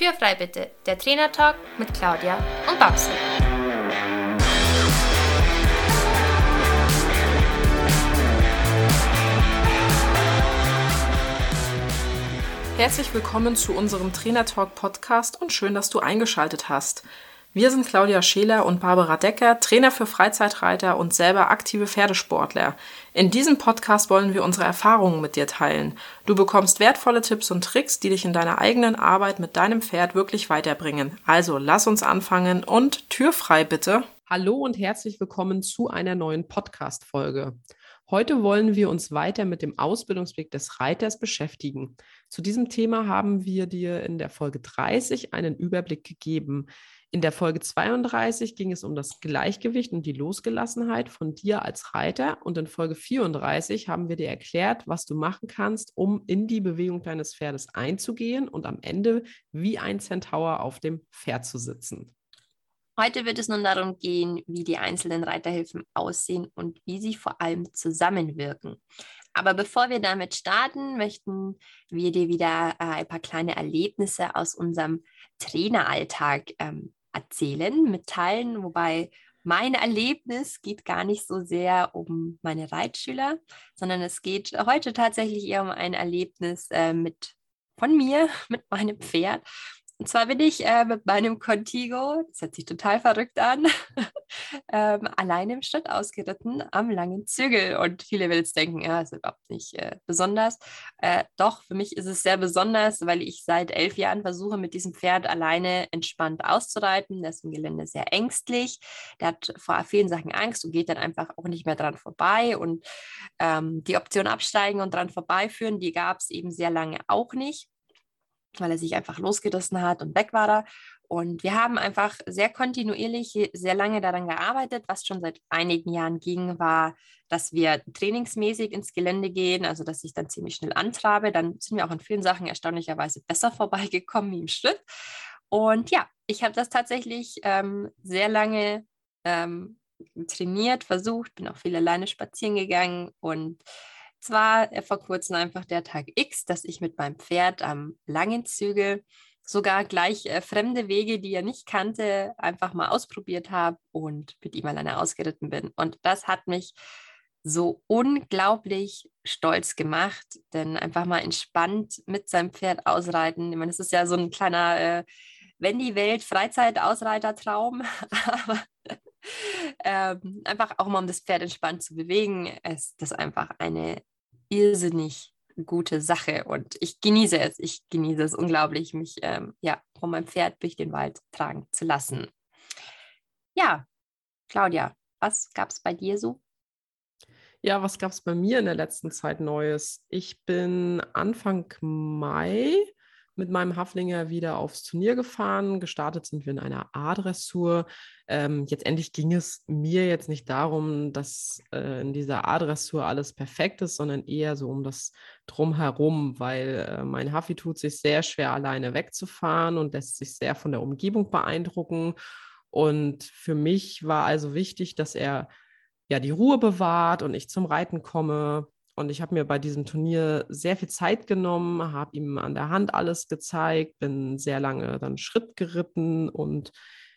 Tür frei bitte, der Trainertalk mit Claudia und Babsi. Herzlich willkommen zu unserem Trainertalk Podcast und schön, dass du eingeschaltet hast. Wir sind Claudia Scheler und Barbara Decker, Trainer für Freizeitreiter und selber aktive Pferdesportler. In diesem Podcast wollen wir unsere Erfahrungen mit dir teilen. Du bekommst wertvolle Tipps und Tricks, die dich in deiner eigenen Arbeit mit deinem Pferd wirklich weiterbringen. Also lass uns anfangen und Tür frei bitte. Hallo und herzlich willkommen zu einer neuen Podcast-Folge. Heute wollen wir uns weiter mit dem Ausbildungsweg des Reiters beschäftigen. Zu diesem Thema haben wir dir in der Folge 30 einen Überblick gegeben. In der Folge 32 ging es um das Gleichgewicht und die Losgelassenheit von dir als Reiter. Und in Folge 34 haben wir dir erklärt, was du machen kannst, um in die Bewegung deines Pferdes einzugehen und am Ende wie ein Centaur auf dem Pferd zu sitzen. Heute wird es nun darum gehen, wie die einzelnen Reiterhilfen aussehen und wie sie vor allem zusammenwirken. Aber bevor wir damit starten, möchten wir dir wieder äh, ein paar kleine Erlebnisse aus unserem Traineralltag ähm, erzählen, mitteilen, wobei mein Erlebnis geht gar nicht so sehr um meine Reitschüler, sondern es geht heute tatsächlich eher um ein Erlebnis äh, mit von mir, mit meinem Pferd. Und zwar bin ich äh, mit meinem Contigo, das hört sich total verrückt an, ähm, alleine im Schritt ausgeritten am langen Zügel. Und viele will jetzt denken, ja, ist überhaupt nicht äh, besonders. Äh, doch, für mich ist es sehr besonders, weil ich seit elf Jahren versuche, mit diesem Pferd alleine entspannt auszureiten. Der ist im Gelände sehr ängstlich. Der hat vor vielen Sachen Angst und geht dann einfach auch nicht mehr dran vorbei. Und ähm, die Option absteigen und dran vorbeiführen, die gab es eben sehr lange auch nicht weil er sich einfach losgerissen hat und weg war er. Und wir haben einfach sehr kontinuierlich, sehr lange daran gearbeitet. Was schon seit einigen Jahren ging, war, dass wir trainingsmäßig ins Gelände gehen, also dass ich dann ziemlich schnell antrabe. Dann sind wir auch in vielen Sachen erstaunlicherweise besser vorbeigekommen wie im Schritt. Und ja, ich habe das tatsächlich ähm, sehr lange ähm, trainiert, versucht, bin auch viel alleine spazieren gegangen und zwar äh, vor kurzem einfach der Tag X, dass ich mit meinem Pferd am langen Zügel sogar gleich äh, fremde Wege, die er nicht kannte, einfach mal ausprobiert habe und mit ihm alleine ausgeritten bin. Und das hat mich so unglaublich stolz gemacht, denn einfach mal entspannt mit seinem Pferd ausreiten. Ich meine, es ist ja so ein kleiner, äh, wenn die Welt Freizeit-Ausreiter-Traum, aber ähm, einfach auch mal um das Pferd entspannt zu bewegen, ist das einfach eine irrsinnig gute Sache und ich genieße es. Ich genieße es unglaublich, mich ähm, ja, von meinem Pferd durch den Wald tragen zu lassen. Ja, Claudia, was gab es bei dir so? Ja, was gab es bei mir in der letzten Zeit Neues? Ich bin Anfang Mai mit meinem Haflinger wieder aufs Turnier gefahren. Gestartet sind wir in einer A-Dressur. Ähm, jetzt endlich ging es mir jetzt nicht darum, dass äh, in dieser A-Dressur alles perfekt ist, sondern eher so um das Drumherum, weil äh, mein Hafi tut sich sehr schwer, alleine wegzufahren und lässt sich sehr von der Umgebung beeindrucken. Und für mich war also wichtig, dass er ja die Ruhe bewahrt und ich zum Reiten komme. Und ich habe mir bei diesem Turnier sehr viel Zeit genommen, habe ihm an der Hand alles gezeigt, bin sehr lange dann Schritt geritten und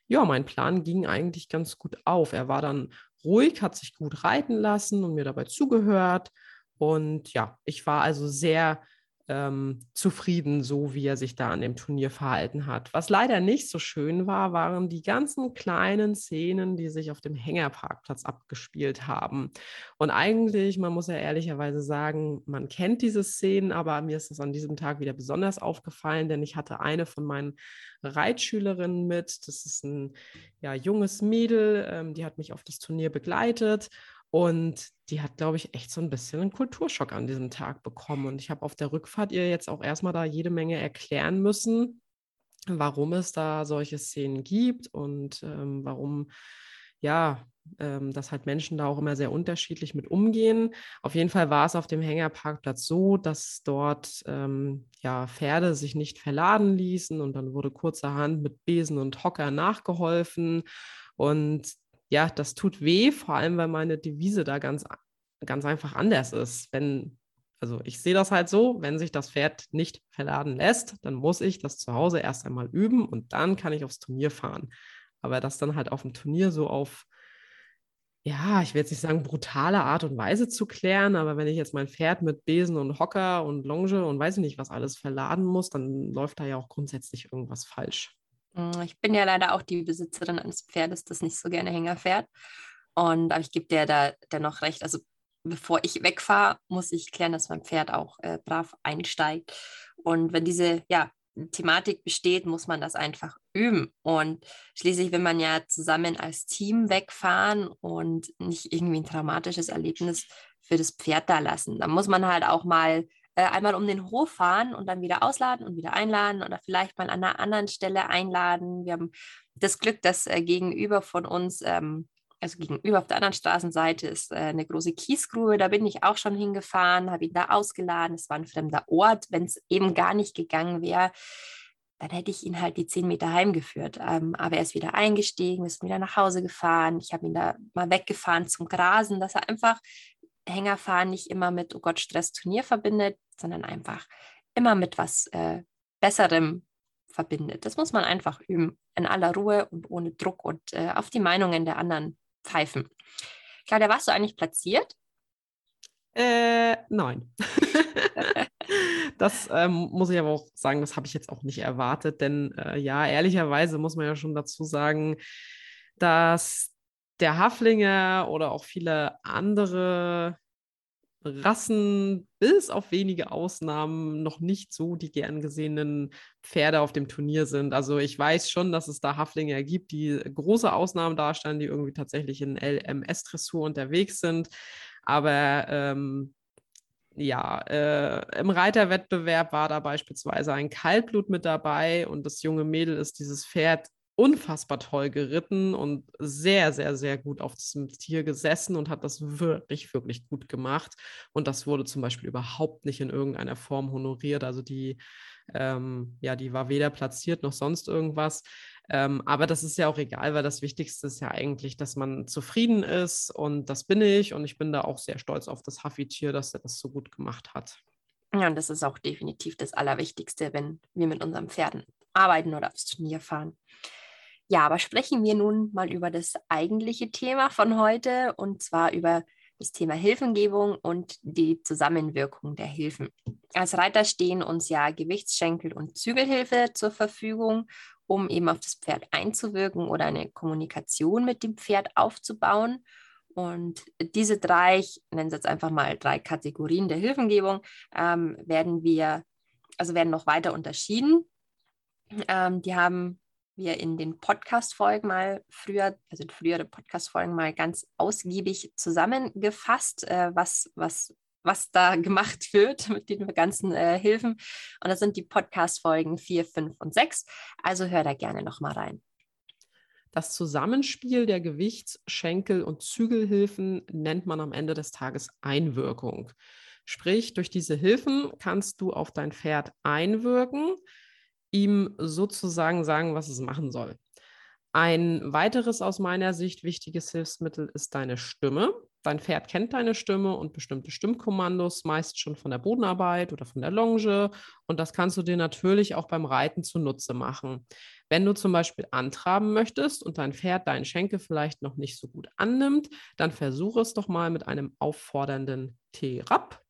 ja, mein Plan ging eigentlich ganz gut auf. Er war dann ruhig, hat sich gut reiten lassen und mir dabei zugehört. Und ja, ich war also sehr ähm, zufrieden, so wie er sich da an dem Turnier verhalten hat. Was leider nicht so schön war, waren die ganzen kleinen Szenen, die sich auf dem Hängerparkplatz abgespielt haben. Und eigentlich, man muss ja ehrlicherweise sagen, man kennt diese Szenen, aber mir ist das an diesem Tag wieder besonders aufgefallen, denn ich hatte eine von meinen Reitschülerinnen mit. Das ist ein ja, junges Mädel, ähm, die hat mich auf das Turnier begleitet. Und die hat, glaube ich, echt so ein bisschen einen Kulturschock an diesem Tag bekommen. Und ich habe auf der Rückfahrt ihr jetzt auch erstmal da jede Menge erklären müssen, warum es da solche Szenen gibt und ähm, warum, ja, ähm, dass halt Menschen da auch immer sehr unterschiedlich mit umgehen. Auf jeden Fall war es auf dem Hängerparkplatz so, dass dort ähm, ja Pferde sich nicht verladen ließen und dann wurde kurzerhand mit Besen und Hocker nachgeholfen. Und ja, das tut weh, vor allem weil meine Devise da ganz, ganz einfach anders ist. Wenn Also ich sehe das halt so, wenn sich das Pferd nicht verladen lässt, dann muss ich das zu Hause erst einmal üben und dann kann ich aufs Turnier fahren. Aber das dann halt auf dem Turnier so auf, ja, ich will jetzt nicht sagen brutale Art und Weise zu klären, aber wenn ich jetzt mein Pferd mit Besen und Hocker und Longe und weiß ich nicht was alles verladen muss, dann läuft da ja auch grundsätzlich irgendwas falsch. Hm, ich bin ja leider auch die Besitzerin eines Pferdes, das nicht so gerne Hänger fährt. Und aber ich gebe dir da dennoch recht. Also bevor ich wegfahre, muss ich klären, dass mein Pferd auch äh, brav einsteigt. Und wenn diese ja, Thematik besteht, muss man das einfach üben. Und schließlich will man ja zusammen als Team wegfahren und nicht irgendwie ein traumatisches Erlebnis für das Pferd da lassen. Da muss man halt auch mal äh, einmal um den Hof fahren und dann wieder ausladen und wieder einladen oder vielleicht mal an einer anderen Stelle einladen. Wir haben das Glück, dass äh, gegenüber von uns ähm, also gegenüber auf der anderen Straßenseite ist äh, eine große Kiesgrube. Da bin ich auch schon hingefahren, habe ihn da ausgeladen. Es war ein fremder Ort. Wenn es eben gar nicht gegangen wäre, dann hätte ich ihn halt die zehn Meter heimgeführt. Ähm, aber er ist wieder eingestiegen, ist wieder nach Hause gefahren. Ich habe ihn da mal weggefahren zum Grasen, dass er einfach Hängerfahren nicht immer mit, oh Gott, Stress, Turnier verbindet, sondern einfach immer mit was äh, Besserem verbindet. Das muss man einfach üben, in aller Ruhe und ohne Druck und äh, auf die Meinungen der anderen pfeifen. Claudia, warst du eigentlich platziert? Äh, nein. das ähm, muss ich aber auch sagen, das habe ich jetzt auch nicht erwartet, denn äh, ja, ehrlicherweise muss man ja schon dazu sagen, dass der Haflinger oder auch viele andere Rassen bis auf wenige Ausnahmen noch nicht so die gern gesehenen Pferde auf dem Turnier sind. Also ich weiß schon, dass es da Haflinger gibt, die große Ausnahmen darstellen, die irgendwie tatsächlich in LMS-Dressur unterwegs sind. Aber ähm, ja, äh, im Reiterwettbewerb war da beispielsweise ein Kaltblut mit dabei und das junge Mädel ist dieses Pferd unfassbar toll geritten und sehr, sehr, sehr gut auf diesem Tier gesessen und hat das wirklich, wirklich gut gemacht. Und das wurde zum Beispiel überhaupt nicht in irgendeiner Form honoriert. Also die, ähm, ja, die war weder platziert noch sonst irgendwas. Ähm, aber das ist ja auch egal, weil das Wichtigste ist ja eigentlich, dass man zufrieden ist und das bin ich. Und ich bin da auch sehr stolz auf das Huffy-Tier, dass er das so gut gemacht hat. Ja, und das ist auch definitiv das Allerwichtigste, wenn wir mit unseren Pferden arbeiten oder aufs Turnier fahren. Ja, aber sprechen wir nun mal über das eigentliche Thema von heute und zwar über das Thema Hilfengebung und die Zusammenwirkung der Hilfen. Als Reiter stehen uns ja Gewichtsschenkel und Zügelhilfe zur Verfügung, um eben auf das Pferd einzuwirken oder eine Kommunikation mit dem Pferd aufzubauen. Und diese drei, ich nenne es jetzt einfach mal drei Kategorien der Hilfengebung, ähm, werden wir, also werden noch weiter unterschieden. Ähm, die haben wir in den Podcast-Folgen mal früher, also in frühere Podcast-Folgen mal ganz ausgiebig zusammengefasst, äh, was, was, was da gemacht wird mit den ganzen äh, Hilfen. Und das sind die Podcast-Folgen 4, 5 und 6. Also hör da gerne nochmal rein. Das Zusammenspiel der Gewichts-, Schenkel- und Zügelhilfen nennt man am Ende des Tages Einwirkung. Sprich, durch diese Hilfen kannst du auf dein Pferd einwirken, ihm sozusagen sagen, was es machen soll. Ein weiteres aus meiner Sicht wichtiges Hilfsmittel ist deine Stimme. Dein Pferd kennt deine Stimme und bestimmte Stimmkommandos, meist schon von der Bodenarbeit oder von der Longe. Und das kannst du dir natürlich auch beim Reiten zunutze machen. Wenn du zum Beispiel antraben möchtest und dein Pferd deinen Schenkel vielleicht noch nicht so gut annimmt, dann versuche es doch mal mit einem auffordernden T-Rap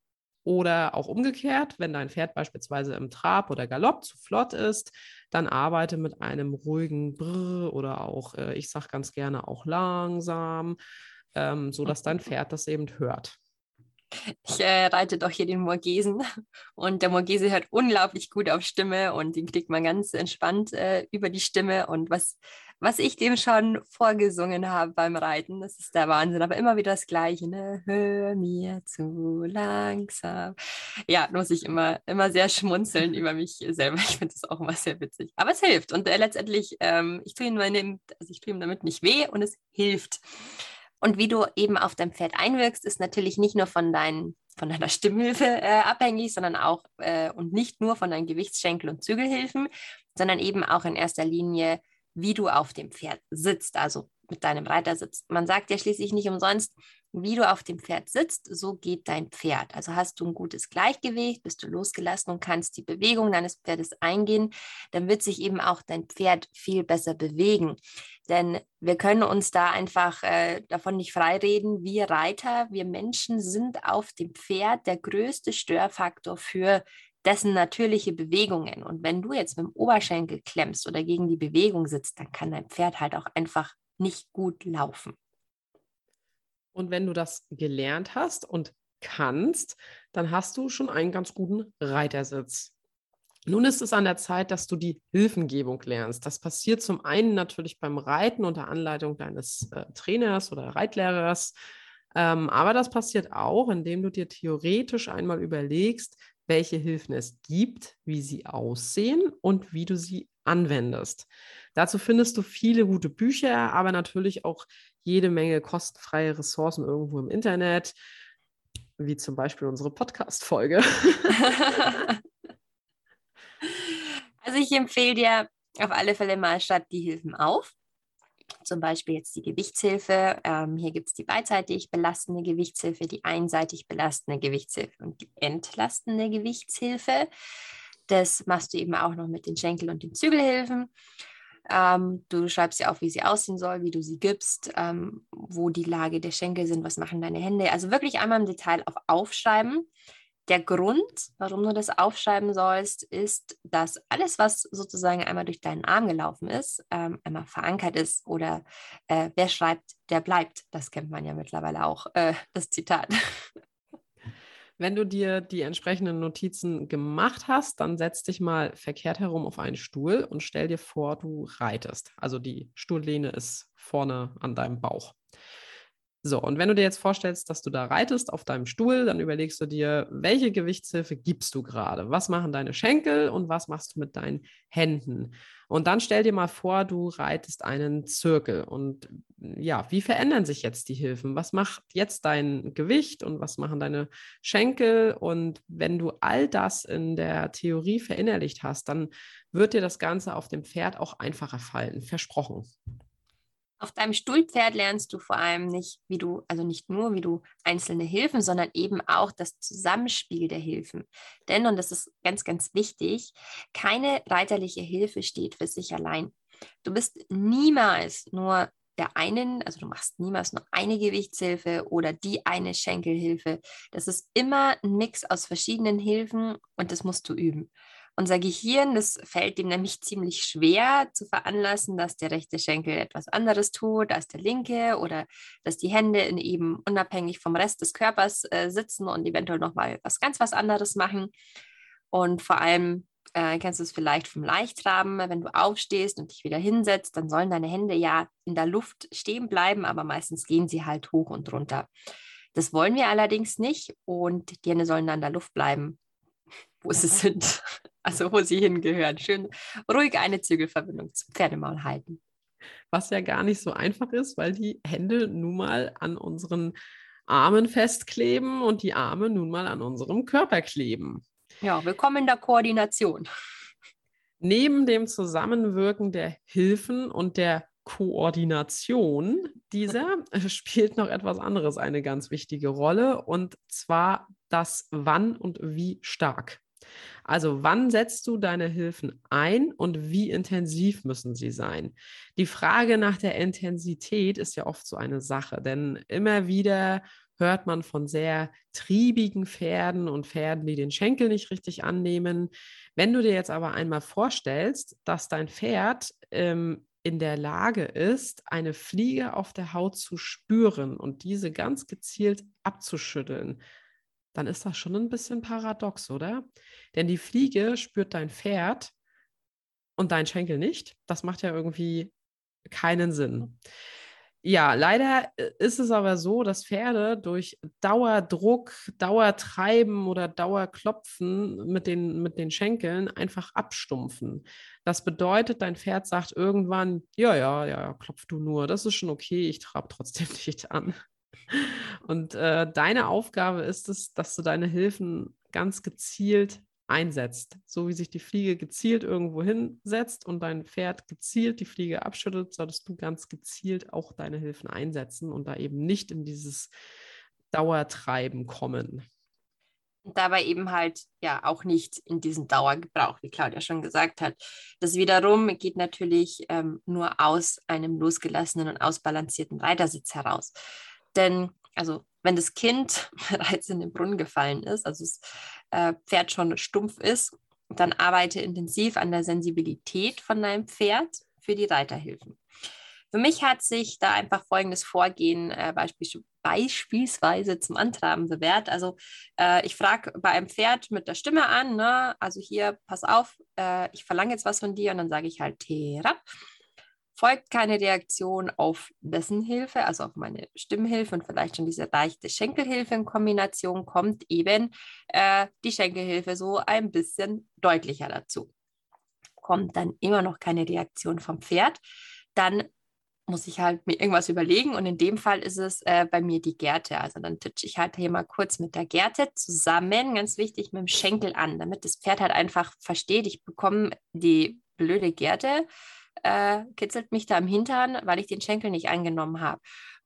oder auch umgekehrt, wenn dein Pferd beispielsweise im Trab oder Galopp zu flott ist, dann arbeite mit einem ruhigen Brr oder auch, äh, ich sage ganz gerne auch langsam, ähm, sodass dein Pferd das eben hört. Ich äh, reite doch hier den Morgesen und der Morgese hört unglaublich gut auf Stimme und den kriegt man ganz entspannt äh, über die Stimme und was was ich dem schon vorgesungen habe beim Reiten. Das ist der Wahnsinn. Aber immer wieder das Gleiche. Ne? Hör mir zu langsam. Ja, muss ich immer, immer sehr schmunzeln über mich selber. Ich finde das auch immer sehr witzig. Aber es hilft. Und äh, letztendlich, ähm, ich tue ihm, also ich tue ihm damit nicht weh und es hilft. Und wie du eben auf dein Pferd einwirkst, ist natürlich nicht nur von, dein, von deiner Stimmhilfe äh, abhängig, sondern auch äh, und nicht nur von deinen Gewichtsschenkel- und Zügelhilfen, sondern eben auch in erster Linie wie du auf dem Pferd sitzt, also mit deinem Reiter sitzt. Man sagt ja schließlich nicht umsonst, wie du auf dem Pferd sitzt, so geht dein Pferd. Also hast du ein gutes Gleichgewicht, bist du losgelassen und kannst die Bewegung deines Pferdes eingehen, dann wird sich eben auch dein Pferd viel besser bewegen. Denn wir können uns da einfach äh, davon nicht freireden. Wir Reiter, wir Menschen sind auf dem Pferd der größte Störfaktor für dessen natürliche Bewegungen. Und wenn du jetzt mit dem Oberschenkel klemmst oder gegen die Bewegung sitzt, dann kann dein Pferd halt auch einfach nicht gut laufen. Und wenn du das gelernt hast und kannst, dann hast du schon einen ganz guten Reitersitz. Nun ist es an der Zeit, dass du die Hilfengebung lernst. Das passiert zum einen natürlich beim Reiten unter Anleitung deines äh, Trainers oder Reitlehrers, ähm, aber das passiert auch, indem du dir theoretisch einmal überlegst, welche Hilfen es gibt, wie sie aussehen und wie du sie anwendest. Dazu findest du viele gute Bücher, aber natürlich auch jede Menge kostenfreie Ressourcen irgendwo im Internet, wie zum Beispiel unsere Podcast-Folge. also ich empfehle dir auf alle Fälle mal statt die Hilfen auf zum Beispiel jetzt die Gewichtshilfe. Ähm, hier gibt es die beidseitig belastende Gewichtshilfe, die einseitig belastende Gewichtshilfe und die entlastende Gewichtshilfe. Das machst du eben auch noch mit den Schenkel- und den Zügelhilfen. Ähm, du schreibst ja auf, wie sie aussehen soll, wie du sie gibst, ähm, wo die Lage der Schenkel sind, was machen deine Hände. Also wirklich einmal im Detail auf Aufschreiben. Der Grund, warum du das aufschreiben sollst, ist, dass alles, was sozusagen einmal durch deinen Arm gelaufen ist, ähm, einmal verankert ist oder äh, wer schreibt, der bleibt. Das kennt man ja mittlerweile auch, äh, das Zitat. Wenn du dir die entsprechenden Notizen gemacht hast, dann setz dich mal verkehrt herum auf einen Stuhl und stell dir vor, du reitest. Also die Stuhllehne ist vorne an deinem Bauch. So, und wenn du dir jetzt vorstellst, dass du da reitest auf deinem Stuhl, dann überlegst du dir, welche Gewichtshilfe gibst du gerade? Was machen deine Schenkel und was machst du mit deinen Händen? Und dann stell dir mal vor, du reitest einen Zirkel. Und ja, wie verändern sich jetzt die Hilfen? Was macht jetzt dein Gewicht und was machen deine Schenkel? Und wenn du all das in der Theorie verinnerlicht hast, dann wird dir das Ganze auf dem Pferd auch einfacher fallen. Versprochen. Auf deinem Stuhlpferd lernst du vor allem nicht, wie du, also nicht nur, wie du einzelne Hilfen, sondern eben auch das Zusammenspiel der Hilfen. Denn, und das ist ganz, ganz wichtig, keine reiterliche Hilfe steht für sich allein. Du bist niemals nur der einen, also du machst niemals nur eine Gewichtshilfe oder die eine Schenkelhilfe. Das ist immer ein Mix aus verschiedenen Hilfen und das musst du üben. Unser Gehirn, das fällt dem nämlich ziemlich schwer zu veranlassen, dass der rechte Schenkel etwas anderes tut als der linke oder dass die Hände in eben unabhängig vom Rest des Körpers äh, sitzen und eventuell nochmal was ganz was anderes machen. Und vor allem äh, kennst du es vielleicht vom Leichtraben, wenn du aufstehst und dich wieder hinsetzt, dann sollen deine Hände ja in der Luft stehen bleiben, aber meistens gehen sie halt hoch und runter. Das wollen wir allerdings nicht und die Hände sollen dann in der Luft bleiben, wo sie sind also wo sie hingehören. Schön ruhig eine Zügelverbindung zum Pferdemaul halten. Was ja gar nicht so einfach ist, weil die Hände nun mal an unseren Armen festkleben und die Arme nun mal an unserem Körper kleben. Ja, willkommen in der Koordination. Neben dem Zusammenwirken der Hilfen und der Koordination dieser spielt noch etwas anderes eine ganz wichtige Rolle und zwar das Wann und wie stark. Also wann setzt du deine Hilfen ein und wie intensiv müssen sie sein? Die Frage nach der Intensität ist ja oft so eine Sache, denn immer wieder hört man von sehr triebigen Pferden und Pferden, die den Schenkel nicht richtig annehmen. Wenn du dir jetzt aber einmal vorstellst, dass dein Pferd ähm, in der Lage ist, eine Fliege auf der Haut zu spüren und diese ganz gezielt abzuschütteln, dann ist das schon ein bisschen paradox, oder? Denn die Fliege spürt dein Pferd und dein Schenkel nicht. Das macht ja irgendwie keinen Sinn. Ja, leider äh, ist es aber so, dass Pferde durch Dauerdruck, Dauertreiben oder Dauerklopfen mit den, mit den Schenkeln einfach abstumpfen. Das bedeutet, dein Pferd sagt irgendwann, ja, ja, ja, klopf du nur, das ist schon okay, ich trabe trotzdem nicht an. Und äh, deine Aufgabe ist es, dass du deine Hilfen ganz gezielt einsetzt. So wie sich die Fliege gezielt irgendwo hinsetzt und dein Pferd gezielt die Fliege abschüttelt, solltest du ganz gezielt auch deine Hilfen einsetzen und da eben nicht in dieses Dauertreiben kommen. Und dabei eben halt ja auch nicht in diesen Dauergebrauch, wie Claudia schon gesagt hat. Das wiederum geht natürlich ähm, nur aus einem losgelassenen und ausbalancierten Reitersitz heraus. Denn, also, wenn das Kind bereits in den Brunnen gefallen ist, also das äh, Pferd schon stumpf ist, dann arbeite intensiv an der Sensibilität von deinem Pferd für die Reiterhilfen. Für mich hat sich da einfach folgendes Vorgehen äh, beispielsweise beispielsweise zum Antraben bewährt. Also äh, ich frage bei einem Pferd mit der Stimme an, ne? also hier, pass auf, äh, ich verlange jetzt was von dir und dann sage ich halt Terap. Folgt keine Reaktion auf dessen Hilfe, also auf meine Stimmhilfe und vielleicht schon diese leichte Schenkelhilfe in Kombination, kommt eben äh, die Schenkelhilfe so ein bisschen deutlicher dazu. Kommt dann immer noch keine Reaktion vom Pferd, dann muss ich halt mir irgendwas überlegen. Und in dem Fall ist es äh, bei mir die Gerte. Also dann titsche ich halt hier mal kurz mit der Gerte zusammen, ganz wichtig, mit dem Schenkel an, damit das Pferd halt einfach versteht, ich bekomme die blöde Gerte, äh, kitzelt mich da im Hintern, weil ich den Schenkel nicht eingenommen habe.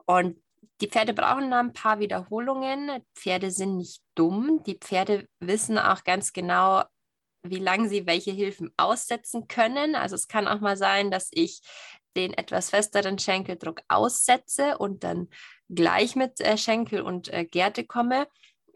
Und die Pferde brauchen da ein paar Wiederholungen. Pferde sind nicht dumm. Die Pferde wissen auch ganz genau, wie lange sie welche Hilfen aussetzen können. Also es kann auch mal sein, dass ich den etwas festeren Schenkeldruck aussetze und dann gleich mit äh, Schenkel und äh, Gerte komme,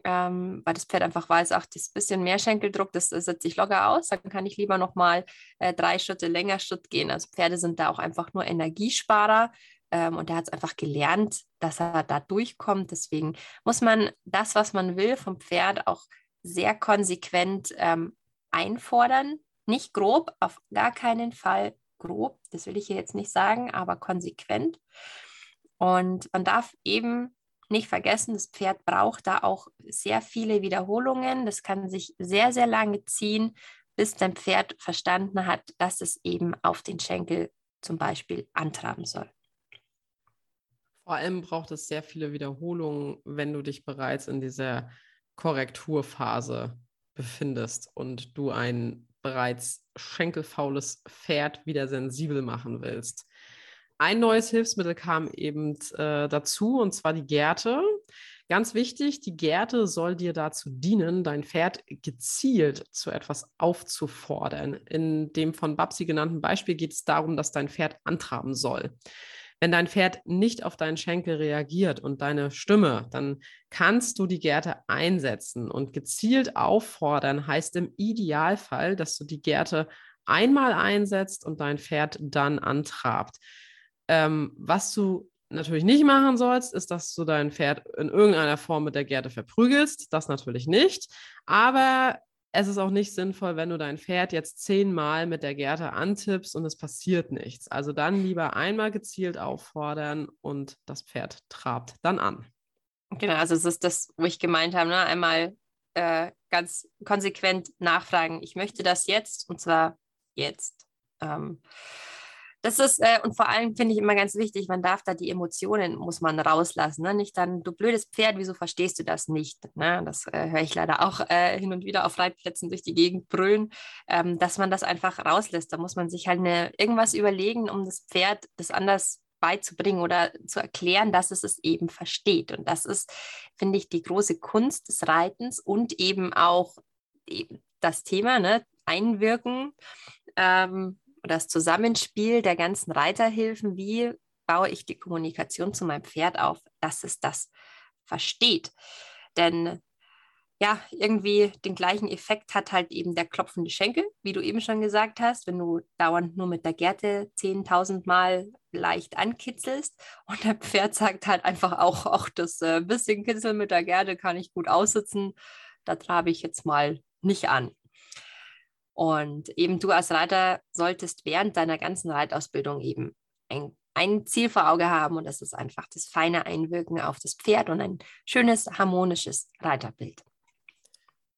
ähm, weil das Pferd einfach weiß, ach, das bisschen mehr Schenkeldruck, das, setze ich locker aus, dann kann ich lieber nochmal äh, drei Schritte länger Schritt gehen. Also Pferde sind da auch einfach nur Energiesparer ähm, und er hat es einfach gelernt, dass er da durchkommt. Deswegen muss man das, was man will, vom Pferd auch sehr konsequent ähm, einfordern. Nicht grob, auf gar keinen Fall grob, das will ich hier jetzt nicht sagen, aber konsequent. Und man darf eben nicht vergessen, das Pferd braucht da auch sehr viele Wiederholungen. Das kann sich sehr, sehr lange ziehen, bis dein Pferd verstanden hat, dass es eben auf den Schenkel zum Beispiel antraben soll. Vor allem braucht es sehr viele Wiederholungen, wenn du dich bereits in dieser Korrekturphase befindest und du ein bereits schenkelfaules Pferd wieder sensibel machen willst. Ein neues Hilfsmittel kam eben äh, dazu, und zwar die Gerte. Ganz wichtig, die Gerte soll dir dazu dienen, dein Pferd gezielt zu etwas aufzufordern. In dem von Babsi genannten Beispiel geht es darum, dass dein Pferd antraben soll. Wenn dein Pferd nicht auf deinen Schenkel reagiert und deine Stimme, dann kannst du die Gerte einsetzen und gezielt auffordern, heißt im Idealfall, dass du die Gerte einmal einsetzt und dein Pferd dann antrabt. Ähm, was du natürlich nicht machen sollst, ist, dass du dein Pferd in irgendeiner Form mit der Gerte verprügelst. Das natürlich nicht. Aber es ist auch nicht sinnvoll, wenn du dein Pferd jetzt zehnmal mit der Gerte antippst und es passiert nichts. Also dann lieber einmal gezielt auffordern und das Pferd trabt dann an. Genau, also es ist das, wo ich gemeint habe, ne? einmal äh, ganz konsequent nachfragen, ich möchte das jetzt und zwar jetzt. Ähm, das ist, äh, und vor allem finde ich immer ganz wichtig, man darf da die Emotionen, muss man rauslassen. Ne? Nicht dann, du blödes Pferd, wieso verstehst du das nicht? Ne? Das äh, höre ich leider auch äh, hin und wieder auf Reitplätzen durch die Gegend brüllen, ähm, dass man das einfach rauslässt. Da muss man sich halt eine, irgendwas überlegen, um das Pferd das anders beizubringen oder zu erklären, dass es es eben versteht. Und das ist, finde ich, die große Kunst des Reitens und eben auch das Thema, ne? Einwirken. Ähm, das Zusammenspiel der ganzen Reiterhilfen, wie baue ich die Kommunikation zu meinem Pferd auf, dass es das versteht. Denn ja, irgendwie den gleichen Effekt hat halt eben der klopfende Schenkel, wie du eben schon gesagt hast, wenn du dauernd nur mit der Gerte 10.000 Mal leicht ankitzelst und der Pferd sagt halt einfach auch, auch das äh, bisschen Kitzel mit der Gerte kann ich gut aussitzen, da trabe ich jetzt mal nicht an. Und eben du als Reiter solltest während deiner ganzen Reitausbildung eben ein, ein Ziel vor Auge haben und das ist einfach das feine Einwirken auf das Pferd und ein schönes, harmonisches Reiterbild.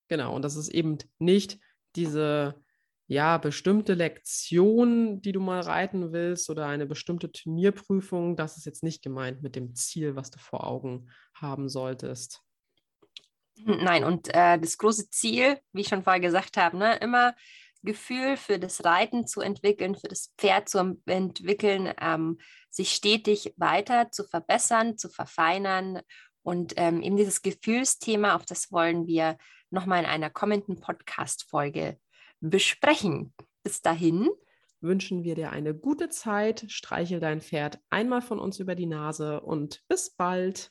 Genau, und das ist eben nicht diese ja, bestimmte Lektion, die du mal reiten willst oder eine bestimmte Turnierprüfung, das ist jetzt nicht gemeint mit dem Ziel, was du vor Augen haben solltest. Nein, und äh, das große Ziel, wie ich schon vorher gesagt habe, ne, immer Gefühl für das Reiten zu entwickeln, für das Pferd zu entwickeln, ähm, sich stetig weiter zu verbessern, zu verfeinern. Und ähm, eben dieses Gefühlsthema, auf das wollen wir nochmal in einer kommenden Podcast-Folge besprechen. Bis dahin wünschen wir dir eine gute Zeit, streichel dein Pferd einmal von uns über die Nase und bis bald.